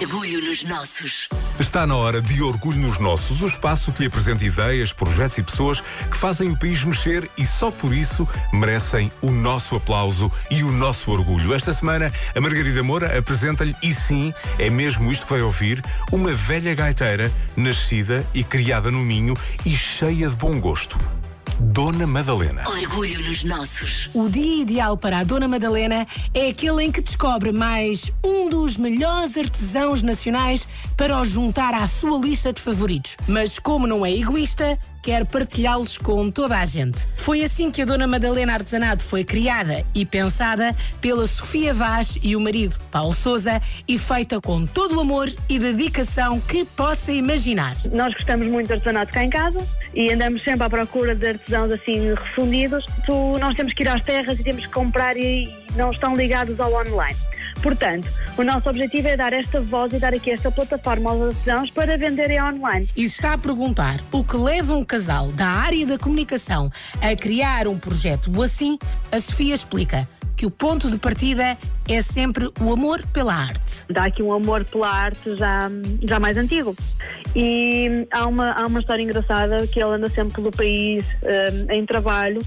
Orgulho nos nossos. Está na hora de Orgulho nos Nossos, o espaço que lhe apresenta ideias, projetos e pessoas que fazem o país mexer e só por isso merecem o nosso aplauso e o nosso orgulho. Esta semana, a Margarida Moura apresenta-lhe, e sim, é mesmo isto que vai ouvir, uma velha gaiteira nascida e criada no Minho e cheia de bom gosto. Dona Madalena. Orgulho nos nossos. O dia ideal para a Dona Madalena é aquele em que descobre mais um dos melhores artesãos nacionais para o juntar à sua lista de favoritos. Mas como não é egoísta, quer partilhá-los com toda a gente. Foi assim que a Dona Madalena Artesanato foi criada e pensada pela Sofia Vaz e o marido, Paulo Souza, e feita com todo o amor e dedicação que possa imaginar. Nós gostamos muito de artesanato cá em casa e andamos sempre à procura de artesãos assim refundidos. Tu, nós temos que ir às terras e temos que comprar e, não estão ligados ao online. Portanto, o nosso objetivo é dar esta voz e dar aqui esta plataforma aos artesãos para venderem online. E está a perguntar o que leva um casal da área da comunicação a criar um projeto assim, a Sofia explica que o ponto de partida é sempre o amor pela arte. Dá aqui um amor pela arte já, já mais antigo. E há uma, há uma história engraçada que ele anda sempre pelo país um, em trabalho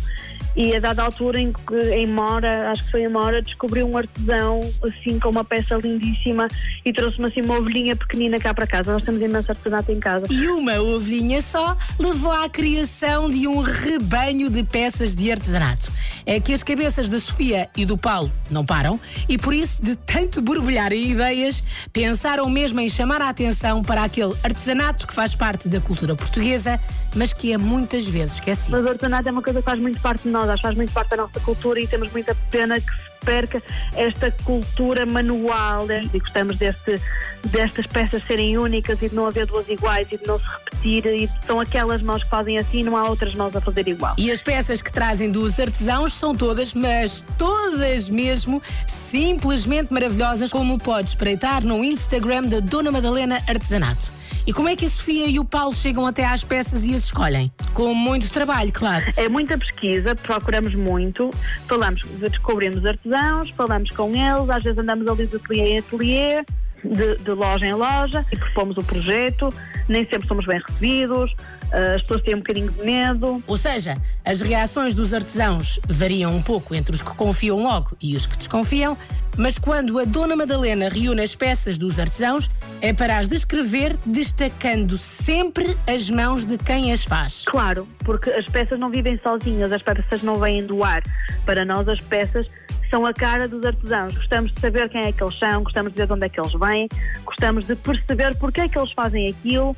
e a dada altura em, em Mora, acho que foi em Mora, descobriu um artesão assim com uma peça lindíssima e trouxe-me assim uma ovelhinha pequenina cá para casa. Nós temos imenso artesanato em casa. E uma ovelhinha só levou à criação de um rebanho de peças de artesanato. É que as cabeças da Sofia e do Paulo não param e por isso, de tanto borbulharem ideias, pensaram mesmo em chamar a atenção para aquele artesanato que faz parte da cultura portuguesa, mas que é muitas vezes esquecido. Mas o artesanato é uma coisa que faz muito parte de nós, faz muito parte da nossa cultura e temos muita pena que se perca esta cultura manual né? e gostamos deste, destas peças serem únicas e de não haver duas iguais e de não se repetir e são aquelas mãos que fazem assim não há outras mãos a fazer igual. E as peças que trazem dos artesãos são todas, mas todas mesmo, simplesmente maravilhosas, como pode espreitar no Instagram da Dona Madalena Artesanato. E como é que a Sofia e o Paulo chegam até às peças e as escolhem? Com muito trabalho, claro. É muita pesquisa, procuramos muito, falamos, descobrimos artesãos, falamos com eles, às vezes andamos ali de ateliê em ateliê, de, de, loja em loja e propomos o projeto, nem sempre somos bem recebidos, as pessoas têm um bocadinho de medo. Ou seja, as reações dos artesãos variam um pouco entre os que confiam logo e os que desconfiam, mas quando a Dona Madalena reúne as peças dos artesãos, é para as descrever destacando sempre as mãos de quem as faz. Claro, porque as peças não vivem sozinhas, as peças não vêm do ar. Para nós, as peças são a cara dos artesãos. Gostamos de saber quem é que eles são, gostamos de ver de onde é que eles vêm, gostamos de perceber porque é que eles fazem aquilo.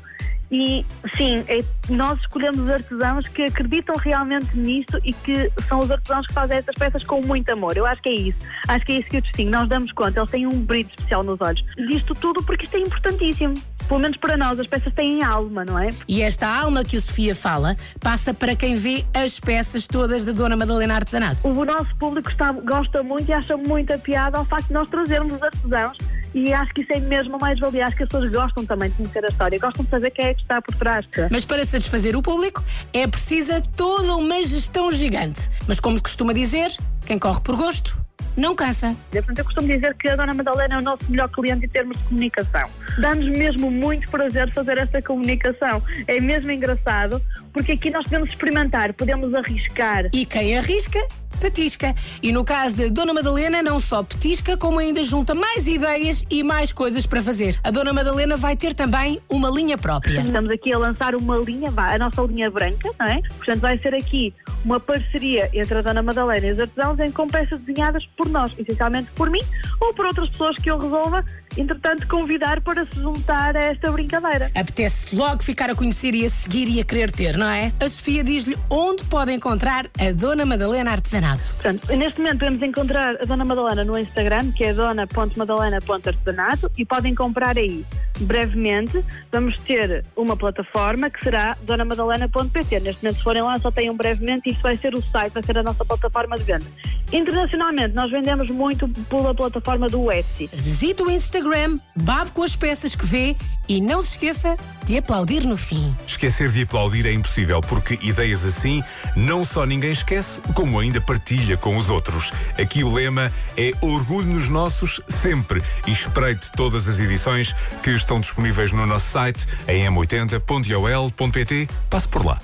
E sim, é, nós escolhemos os artesãos que acreditam realmente nisto e que são os artesãos que fazem essas peças com muito amor. Eu acho que é isso. Acho que é isso que eu distingo. Nós damos conta, eles têm um brilho especial nos olhos. Disto tudo porque isto é importantíssimo pelo menos para nós, as peças têm alma, não é? E esta alma que a Sofia fala passa para quem vê as peças todas da Dona Madalena Artesanato. O nosso público está, gosta muito e acha muita piada ao facto de nós trazermos os artesãos e acho que isso é mesmo mais valia. Acho que as pessoas gostam também de conhecer a história, gostam de saber quem é que está por trás. Mas para satisfazer o público é precisa toda uma gestão gigante. Mas como se costuma dizer, quem corre por gosto não cansa. Eu costumo dizer que a Dona Madalena é o nosso melhor cliente em termos de comunicação. Dá-nos mesmo muito prazer fazer esta comunicação. É mesmo engraçado, porque aqui nós podemos experimentar, podemos arriscar. E quem arrisca petisca. E no caso da Dona Madalena, não só petisca, como ainda junta mais ideias e mais coisas para fazer. A Dona Madalena vai ter também uma linha própria. Estamos aqui a lançar uma linha, a nossa linha branca, não é? Portanto, vai ser aqui uma parceria entre a Dona Madalena e os artesãos em com peças desenhadas por nós, essencialmente por mim ou por outras pessoas que eu resolva, entretanto, convidar para se juntar a esta brincadeira. Apetece logo ficar a conhecer e a seguir e a querer ter, não é? A Sofia diz-lhe onde pode encontrar a Dona Madalena Artesanato. Portanto, neste momento podemos encontrar a Dona Madalena no Instagram, que é dona.madalena.artesanato, e podem comprar aí brevemente vamos ter uma plataforma que será donamadalena.pt. Neste momento, se forem lá, só tem um brevemente e isso vai ser o site, vai ser a nossa plataforma de venda. Internacionalmente, nós vendemos muito pela plataforma do Etsy. Visite o Instagram, babe com as peças que vê e não se esqueça de aplaudir no fim. Esquecer de aplaudir é impossível, porque ideias assim não só ninguém esquece, como ainda partilha com os outros. Aqui o lema é orgulho nos nossos sempre e espreite todas as edições que estão disponíveis no nosso site em m80.ol.pt. Passe por lá.